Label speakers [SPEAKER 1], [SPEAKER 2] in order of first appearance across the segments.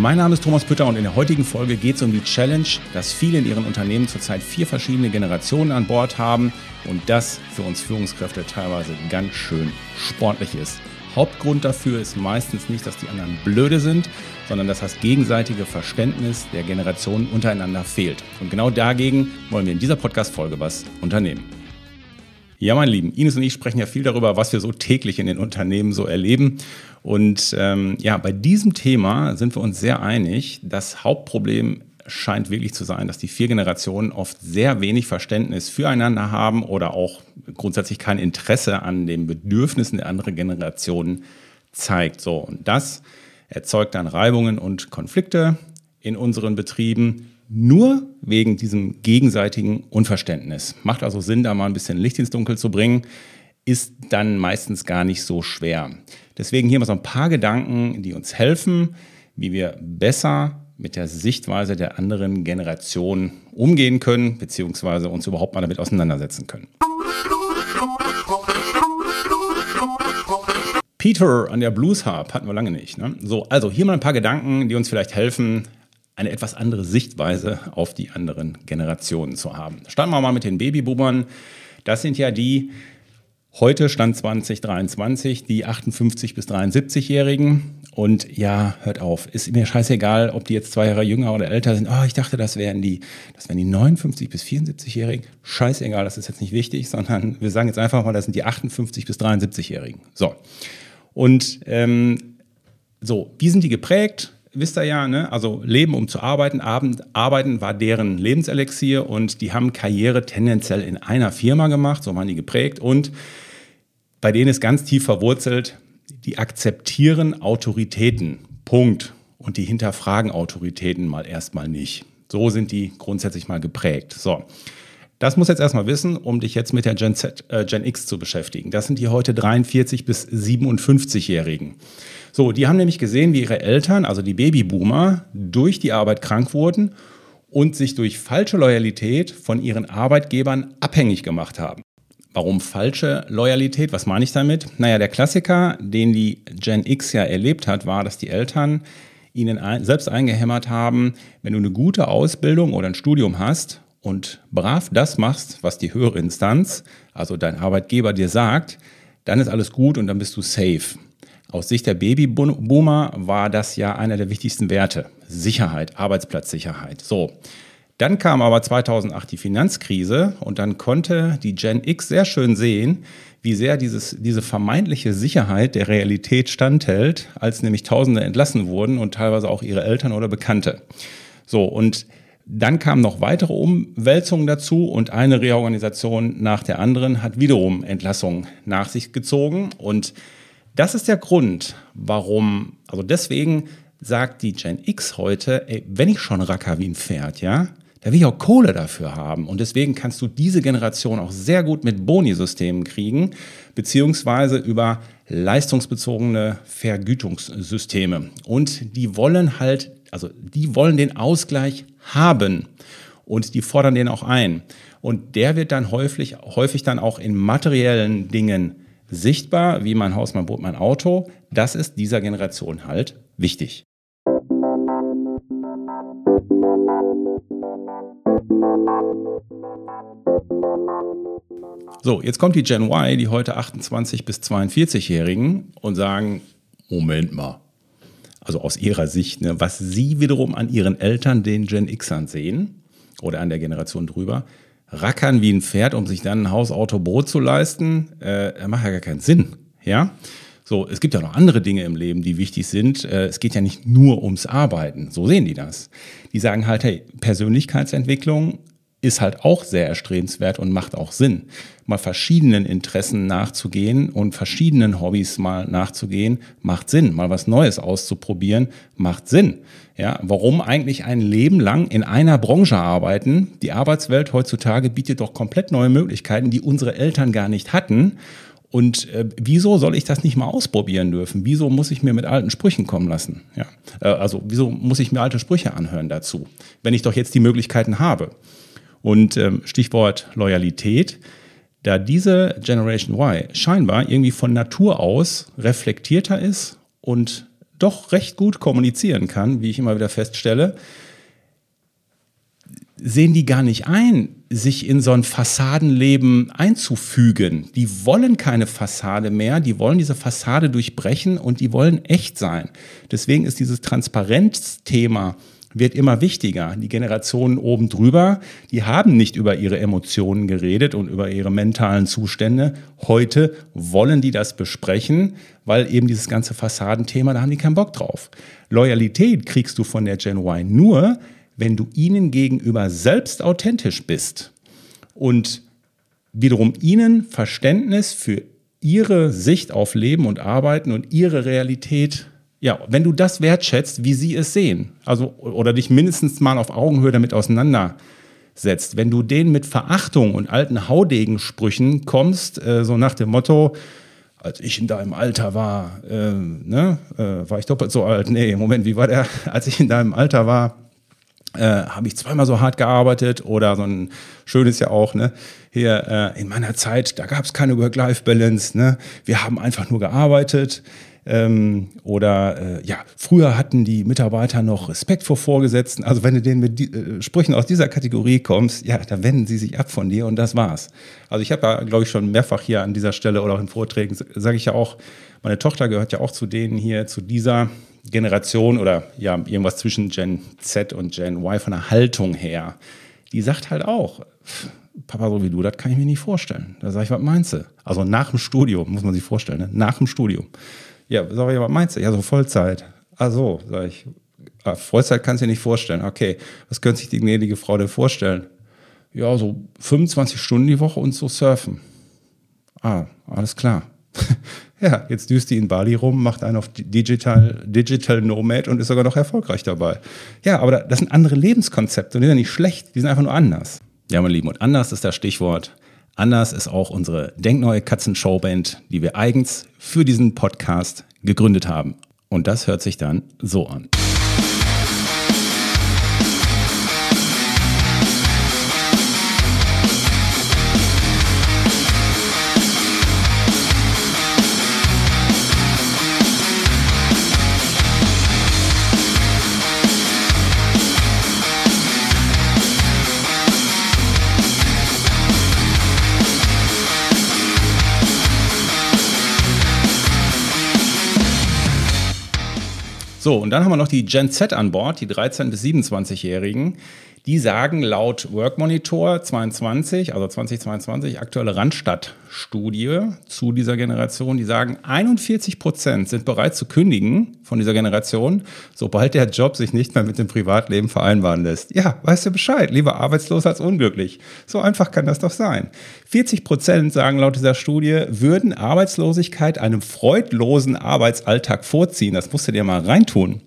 [SPEAKER 1] Mein Name ist Thomas Pütter und in der heutigen Folge geht es um die Challenge, dass viele in ihren Unternehmen zurzeit vier verschiedene Generationen an Bord haben und das für uns Führungskräfte teilweise ganz schön sportlich ist. Hauptgrund dafür ist meistens nicht, dass die anderen blöde sind, sondern dass das gegenseitige Verständnis der Generationen untereinander fehlt. Und genau dagegen wollen wir in dieser Podcast-Folge was unternehmen. Ja, meine Lieben, Ines und ich sprechen ja viel darüber, was wir so täglich in den Unternehmen so erleben. Und ähm, ja, bei diesem Thema sind wir uns sehr einig. Das Hauptproblem scheint wirklich zu sein, dass die vier Generationen oft sehr wenig Verständnis füreinander haben oder auch grundsätzlich kein Interesse an den Bedürfnissen der anderen Generationen zeigt. So, und das erzeugt dann Reibungen und Konflikte in unseren Betrieben nur wegen diesem gegenseitigen Unverständnis. Macht also Sinn, da mal ein bisschen Licht ins Dunkel zu bringen, ist dann meistens gar nicht so schwer. Deswegen hier mal so ein paar Gedanken, die uns helfen, wie wir besser mit der Sichtweise der anderen Generation umgehen können, beziehungsweise uns überhaupt mal damit auseinandersetzen können. Peter an der Blues Harp hatten wir lange nicht. Ne? So, also hier mal ein paar Gedanken, die uns vielleicht helfen, eine etwas andere Sichtweise auf die anderen Generationen zu haben. Starten wir mal mit den Babyboomern. Das sind ja die, heute Stand 2023, die 58 bis 73-Jährigen. Und ja, hört auf, ist mir scheißegal, ob die jetzt zwei Jahre jünger oder älter sind. Oh, ich dachte, das wären die, das wären die 59 bis 74-Jährigen. Scheißegal, das ist jetzt nicht wichtig, sondern wir sagen jetzt einfach mal, das sind die 58 bis 73-Jährigen. So. Und ähm, so, wie sind die geprägt? Wisst ihr ja, ne? also Leben um zu arbeiten, Abend, arbeiten war deren Lebenselixier und die haben Karriere tendenziell in einer Firma gemacht, so waren die geprägt und bei denen ist ganz tief verwurzelt, die akzeptieren Autoritäten, Punkt. Und die hinterfragen Autoritäten mal erstmal nicht. So sind die grundsätzlich mal geprägt. So. Das muss jetzt erstmal wissen, um dich jetzt mit der Gen, Z, äh, Gen X zu beschäftigen. Das sind die heute 43 bis 57-Jährigen. So, die haben nämlich gesehen, wie ihre Eltern, also die Babyboomer, durch die Arbeit krank wurden und sich durch falsche Loyalität von ihren Arbeitgebern abhängig gemacht haben. Warum falsche Loyalität? Was meine ich damit? Naja, der Klassiker, den die Gen X ja erlebt hat, war, dass die Eltern ihnen selbst eingehämmert haben, wenn du eine gute Ausbildung oder ein Studium hast und brav das machst, was die höhere Instanz, also dein Arbeitgeber dir sagt, dann ist alles gut und dann bist du safe. Aus Sicht der Babyboomer war das ja einer der wichtigsten Werte. Sicherheit, Arbeitsplatzsicherheit. So. Dann kam aber 2008 die Finanzkrise und dann konnte die Gen X sehr schön sehen, wie sehr dieses, diese vermeintliche Sicherheit der Realität standhält, als nämlich Tausende entlassen wurden und teilweise auch ihre Eltern oder Bekannte. So, und dann kamen noch weitere Umwälzungen dazu und eine Reorganisation nach der anderen hat wiederum Entlassungen nach sich gezogen. Und das ist der Grund, warum, also deswegen sagt die Gen X heute, ey, wenn ich schon racker wie ein Pferd, ja, da will ich auch Kohle dafür haben. Und deswegen kannst du diese Generation auch sehr gut mit Boni-Systemen kriegen, beziehungsweise über leistungsbezogene Vergütungssysteme. Und die wollen halt, also die wollen den Ausgleich haben und die fordern den auch ein. Und der wird dann häufig, häufig dann auch in materiellen Dingen sichtbar, wie mein Haus, mein Boot, mein Auto. Das ist dieser Generation halt wichtig. So, jetzt kommt die Gen Y, die heute 28 bis 42-Jährigen und sagen, Moment mal, also aus ihrer Sicht, ne, was sie wiederum an ihren Eltern, den Gen Xern sehen oder an der Generation drüber, rackern wie ein Pferd, um sich dann ein Haus, Auto, Brot zu leisten, äh, macht ja gar keinen Sinn. Ja? So, es gibt ja noch andere Dinge im Leben, die wichtig sind. Äh, es geht ja nicht nur ums Arbeiten. So sehen die das. Die sagen halt, hey, Persönlichkeitsentwicklung ist halt auch sehr erstrebenswert und macht auch Sinn. Mal verschiedenen Interessen nachzugehen und verschiedenen Hobbys mal nachzugehen, macht Sinn. Mal was Neues auszuprobieren, macht Sinn. Ja, warum eigentlich ein Leben lang in einer Branche arbeiten? Die Arbeitswelt heutzutage bietet doch komplett neue Möglichkeiten, die unsere Eltern gar nicht hatten. Und äh, wieso soll ich das nicht mal ausprobieren dürfen? Wieso muss ich mir mit alten Sprüchen kommen lassen? Ja, äh, also wieso muss ich mir alte Sprüche anhören dazu, wenn ich doch jetzt die Möglichkeiten habe? Und ähm, Stichwort Loyalität, da diese Generation Y scheinbar irgendwie von Natur aus reflektierter ist und doch recht gut kommunizieren kann, wie ich immer wieder feststelle, sehen die gar nicht ein, sich in so ein Fassadenleben einzufügen. Die wollen keine Fassade mehr, die wollen diese Fassade durchbrechen und die wollen echt sein. Deswegen ist dieses Transparenzthema wird immer wichtiger. Die Generationen oben drüber, die haben nicht über ihre Emotionen geredet und über ihre mentalen Zustände. Heute wollen die das besprechen, weil eben dieses ganze Fassadenthema, da haben die keinen Bock drauf. Loyalität kriegst du von der Gen Y nur, wenn du ihnen gegenüber selbst authentisch bist und wiederum ihnen Verständnis für ihre Sicht auf Leben und Arbeiten und ihre Realität ja, wenn du das wertschätzt, wie sie es sehen, also oder dich mindestens mal auf Augenhöhe damit auseinandersetzt, wenn du denen mit Verachtung und alten Haudegensprüchen kommst, äh, so nach dem Motto, als ich in deinem Alter war, äh, ne, äh, war ich doppelt so alt. Nee, Moment, wie war der? Als ich in deinem Alter war, äh, habe ich zweimal so hart gearbeitet oder so ein schönes ja auch, ne? Hier äh, in meiner Zeit, da gab es keine Work-Life-Balance, ne? Wir haben einfach nur gearbeitet. Ähm, oder äh, ja, früher hatten die Mitarbeiter noch Respekt vor Vorgesetzten. Also wenn du denen mit die, äh, Sprüchen aus dieser Kategorie kommst, ja, da wenden sie sich ab von dir und das war's. Also ich habe ja, glaube ich, schon mehrfach hier an dieser Stelle oder auch in Vorträgen, sage ich ja auch, meine Tochter gehört ja auch zu denen hier, zu dieser Generation oder ja, irgendwas zwischen Gen Z und Gen Y von der Haltung her. Die sagt halt auch, Papa, so wie du, das kann ich mir nicht vorstellen. Da sage ich, was meinst du? Also nach dem Studium, muss man sich vorstellen, ne? nach dem Studium. Ja, sag ich, was meinst du? Ja, so Vollzeit. Ach so, sag ich. Ah, Vollzeit kannst du dir nicht vorstellen. Okay, was könnte sich die gnädige Frau denn vorstellen? Ja, so 25 Stunden die Woche und so surfen. Ah, alles klar. ja, jetzt düst die in Bali rum, macht einen auf Digital, Digital Nomad und ist sogar noch erfolgreich dabei. Ja, aber das sind andere Lebenskonzepte und die sind ja nicht schlecht, die sind einfach nur anders. Ja, mein Lieben, und anders ist das Stichwort. Anders ist auch unsere Denkneue Katzen-Showband, die wir eigens für diesen Podcast gegründet haben. Und das hört sich dann so an. So, und dann haben wir noch die Gen Z an Bord, die 13- bis 27-Jährigen. Die sagen laut Work Monitor 22, also 2022, aktuelle Randstadt-Studie zu dieser Generation, die sagen, 41 Prozent sind bereit zu kündigen von dieser Generation, sobald der Job sich nicht mehr mit dem Privatleben vereinbaren lässt. Ja, weißt du Bescheid, lieber arbeitslos als unglücklich. So einfach kann das doch sein. 40 Prozent sagen laut dieser Studie, würden Arbeitslosigkeit einem freudlosen Arbeitsalltag vorziehen. Das musst du dir mal reintun.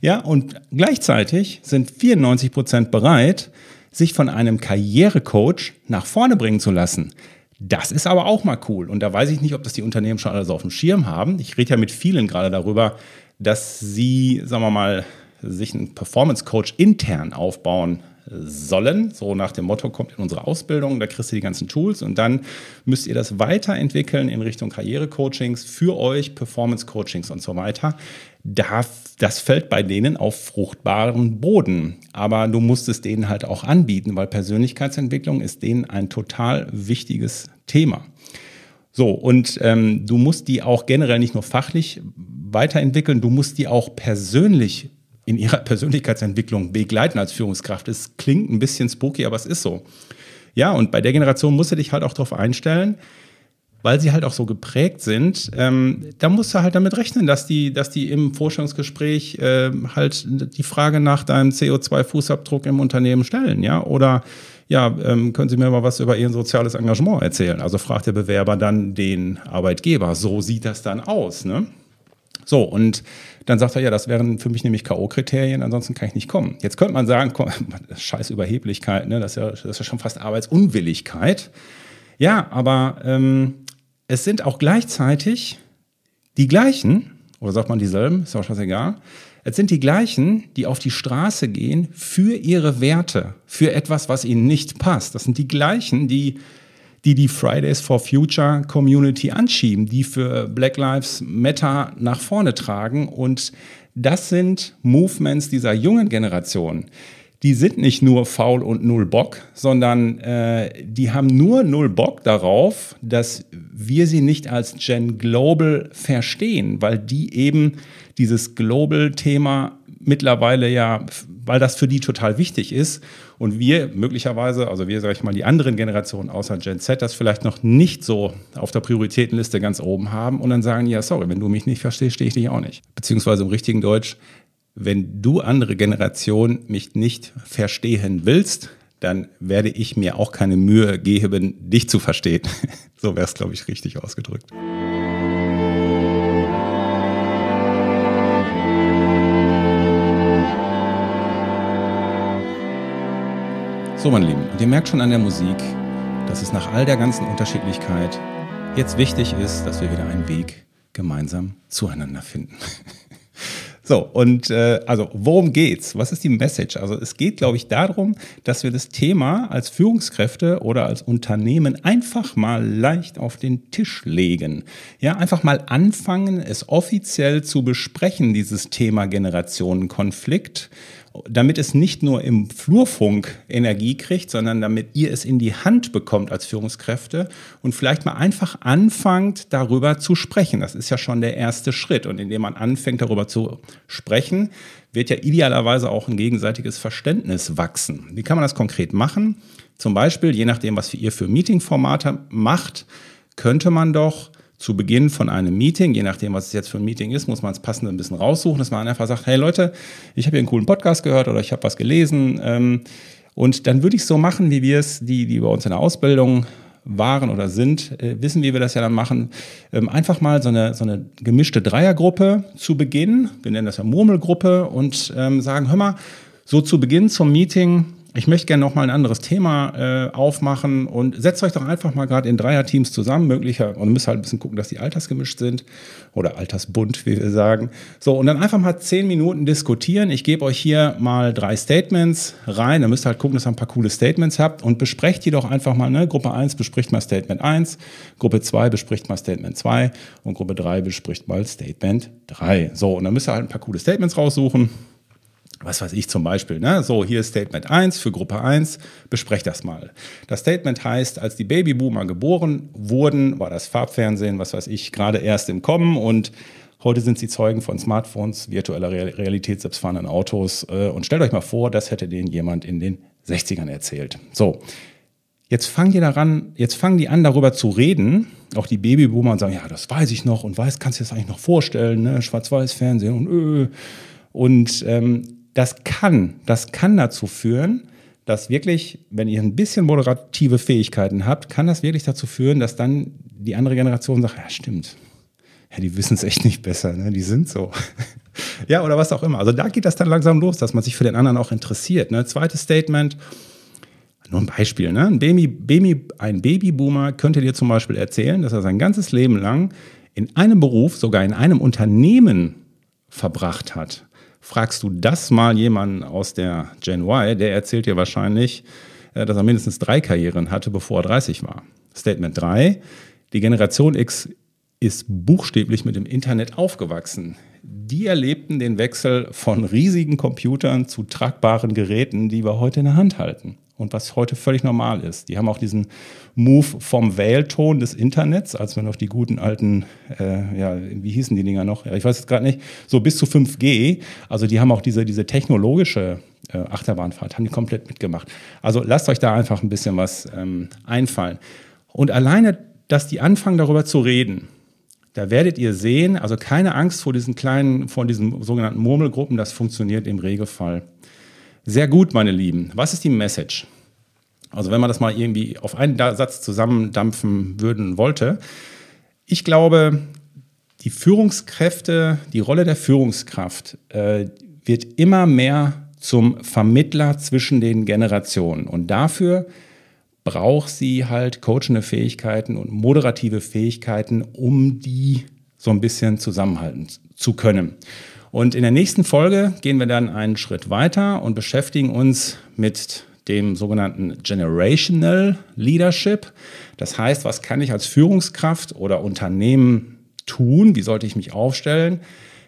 [SPEAKER 1] Ja, und gleichzeitig sind 94 Prozent bereit, sich von einem Karrierecoach nach vorne bringen zu lassen. Das ist aber auch mal cool. Und da weiß ich nicht, ob das die Unternehmen schon alles auf dem Schirm haben. Ich rede ja mit vielen gerade darüber, dass sie, sagen wir mal, sich einen Performance Coach intern aufbauen sollen. So nach dem Motto, kommt in unsere Ausbildung, da kriegst du die ganzen Tools und dann müsst ihr das weiterentwickeln in Richtung Karrierecoachings für euch, Performance-Coachings und so weiter. Das fällt bei denen auf fruchtbaren Boden. Aber du musst es denen halt auch anbieten, weil Persönlichkeitsentwicklung ist denen ein total wichtiges Thema. So, und ähm, du musst die auch generell nicht nur fachlich weiterentwickeln, du musst die auch persönlich in ihrer Persönlichkeitsentwicklung begleiten als Führungskraft. Es klingt ein bisschen spooky, aber es ist so. Ja, und bei der Generation musst du dich halt auch darauf einstellen, weil sie halt auch so geprägt sind, ähm, da musst du halt damit rechnen, dass die, dass die im Vorstellungsgespräch äh, halt die Frage nach deinem CO2-Fußabdruck im Unternehmen stellen, ja, oder ja, ähm, können Sie mir mal was über Ihr soziales Engagement erzählen? Also fragt der Bewerber dann den Arbeitgeber. So sieht das dann aus. Ne? So, und dann sagt er, ja, das wären für mich nämlich K.O.-Kriterien, ansonsten kann ich nicht kommen. Jetzt könnte man sagen, komm, scheiß Überheblichkeit, ne? das, ist ja, das ist ja schon fast Arbeitsunwilligkeit. Ja, aber ähm, es sind auch gleichzeitig die gleichen, oder sagt man dieselben, ist auch scheißegal, es sind die gleichen, die auf die Straße gehen für ihre Werte, für etwas, was ihnen nicht passt. Das sind die gleichen, die die die Fridays for Future Community anschieben, die für Black Lives Matter nach vorne tragen. Und das sind Movements dieser jungen Generation. Die sind nicht nur faul und null Bock, sondern äh, die haben nur null Bock darauf, dass wir sie nicht als Gen Global verstehen, weil die eben dieses Global-Thema mittlerweile ja, weil das für die total wichtig ist und wir möglicherweise, also wir, sage ich mal, die anderen Generationen außer Gen Z, das vielleicht noch nicht so auf der Prioritätenliste ganz oben haben und dann sagen, ja, sorry, wenn du mich nicht verstehst, stehe ich dich auch nicht. Beziehungsweise im richtigen Deutsch, wenn du andere Generationen mich nicht verstehen willst, dann werde ich mir auch keine Mühe geben, dich zu verstehen. so wäre es, glaube ich, richtig ausgedrückt. So, meine Lieben, und ihr merkt schon an der Musik, dass es nach all der ganzen Unterschiedlichkeit jetzt wichtig ist, dass wir wieder einen Weg gemeinsam zueinander finden. So, und äh, also worum geht's? Was ist die Message? Also es geht, glaube ich, darum, dass wir das Thema als Führungskräfte oder als Unternehmen einfach mal leicht auf den Tisch legen. Ja, einfach mal anfangen, es offiziell zu besprechen, dieses Thema Generationenkonflikt damit es nicht nur im Flurfunk Energie kriegt, sondern damit ihr es in die Hand bekommt als Führungskräfte und vielleicht mal einfach anfangt, darüber zu sprechen. Das ist ja schon der erste Schritt. Und indem man anfängt, darüber zu sprechen, wird ja idealerweise auch ein gegenseitiges Verständnis wachsen. Wie kann man das konkret machen? Zum Beispiel, je nachdem, was ihr für Meetingformate macht, könnte man doch zu Beginn von einem Meeting, je nachdem, was es jetzt für ein Meeting ist, muss man es passend ein bisschen raussuchen, dass man einfach sagt, hey Leute, ich habe hier einen coolen Podcast gehört oder ich habe was gelesen. Ähm, und dann würde ich so machen, wie wir es, die, die bei uns in der Ausbildung waren oder sind, äh, wissen, wie wir das ja dann machen. Ähm, einfach mal so eine, so eine gemischte Dreiergruppe zu Beginn, wir nennen das ja Murmelgruppe, und ähm, sagen, hör mal, so zu Beginn zum Meeting, ich möchte gerne noch mal ein anderes Thema äh, aufmachen und setzt euch doch einfach mal gerade in Dreierteams zusammen, möglicher und müsst halt ein bisschen gucken, dass die altersgemischt sind oder altersbunt, wie wir sagen. So und dann einfach mal zehn Minuten diskutieren. Ich gebe euch hier mal drei Statements rein. Dann müsst ihr halt gucken, dass ihr ein paar coole Statements habt und besprecht die doch einfach mal. Ne? Gruppe 1 bespricht mal Statement 1, Gruppe 2 bespricht mal Statement 2 und Gruppe 3 bespricht mal Statement 3. So und dann müsst ihr halt ein paar coole Statements raussuchen was weiß ich zum Beispiel, ne? so hier ist Statement 1 für Gruppe 1, besprecht das mal. Das Statement heißt, als die Babyboomer geboren wurden, war das Farbfernsehen, was weiß ich, gerade erst im Kommen und heute sind sie Zeugen von Smartphones, virtueller Realität, selbstfahrenden Autos äh, und stellt euch mal vor, das hätte denen jemand in den 60ern erzählt. So, jetzt fangen die daran, jetzt fangen die an darüber zu reden, auch die Babyboomer und sagen, ja, das weiß ich noch und weiß, kannst du dir das eigentlich noch vorstellen, ne? Schwarz-Weiß-Fernsehen und öh. Und ähm, das kann, das kann dazu führen, dass wirklich, wenn ihr ein bisschen moderative Fähigkeiten habt, kann das wirklich dazu führen, dass dann die andere Generation sagt, ja, stimmt. Ja, die wissen es echt nicht besser, ne? die sind so. ja, oder was auch immer. Also da geht das dann langsam los, dass man sich für den anderen auch interessiert. Ne? Zweites Statement, nur ein Beispiel, ne? ein, Baby, Baby, ein Babyboomer könnte dir zum Beispiel erzählen, dass er sein ganzes Leben lang in einem Beruf, sogar in einem Unternehmen verbracht hat. Fragst du das mal jemanden aus der Gen Y, der erzählt dir wahrscheinlich, äh, dass er mindestens drei Karrieren hatte, bevor er 30 war. Statement 3. Die Generation X ist buchstäblich mit dem Internet aufgewachsen. Die erlebten den Wechsel von riesigen Computern zu tragbaren Geräten, die wir heute in der Hand halten und was heute völlig normal ist. Die haben auch diesen Move vom Wählton des Internets, als wir noch die guten alten, äh, ja, wie hießen die Dinger noch? Ja, ich weiß es gerade nicht, so bis zu 5G. Also die haben auch diese, diese technologische äh, Achterbahnfahrt, haben die komplett mitgemacht. Also lasst euch da einfach ein bisschen was ähm, einfallen. Und alleine, dass die anfangen darüber zu reden, da werdet ihr sehen, also keine Angst vor diesen kleinen, vor diesen sogenannten Murmelgruppen, das funktioniert im Regelfall sehr gut, meine Lieben. Was ist die Message? Also wenn man das mal irgendwie auf einen Satz zusammendampfen würden wollte. Ich glaube, die Führungskräfte, die Rolle der Führungskraft äh, wird immer mehr zum Vermittler zwischen den Generationen. Und dafür braucht sie halt coachende Fähigkeiten und moderative Fähigkeiten, um die so ein bisschen zusammenhalten zu können. Und in der nächsten Folge gehen wir dann einen Schritt weiter und beschäftigen uns mit dem sogenannten Generational Leadership. Das heißt, was kann ich als Führungskraft oder Unternehmen tun? Wie sollte ich mich aufstellen?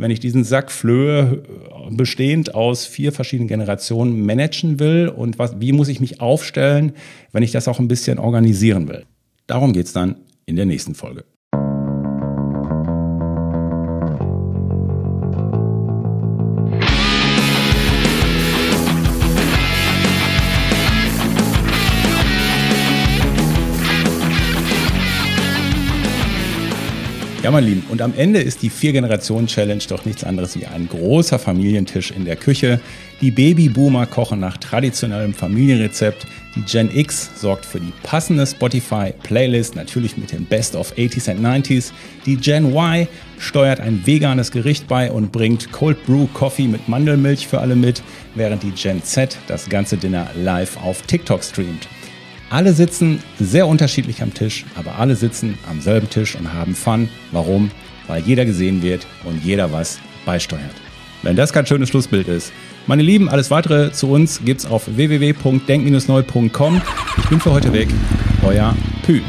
[SPEAKER 1] wenn ich diesen Sack Flöhe äh, bestehend aus vier verschiedenen Generationen managen will und was, wie muss ich mich aufstellen, wenn ich das auch ein bisschen organisieren will. Darum geht es dann in der nächsten Folge. Ja, mein Lieben, und am Ende ist die Vier-Generationen-Challenge doch nichts anderes wie ein großer Familientisch in der Küche. Die Babyboomer kochen nach traditionellem Familienrezept. Die Gen X sorgt für die passende Spotify-Playlist, natürlich mit den Best of 80s and 90s. Die Gen Y steuert ein veganes Gericht bei und bringt Cold Brew Coffee mit Mandelmilch für alle mit, während die Gen Z das ganze Dinner live auf TikTok streamt. Alle sitzen sehr unterschiedlich am Tisch, aber alle sitzen am selben Tisch und haben Fun. Warum? Weil jeder gesehen wird und jeder was beisteuert. Wenn das kein schönes Schlussbild ist. Meine Lieben, alles weitere zu uns gibt's auf www.denk-neu.com. Ich bin für heute weg. Euer Pü.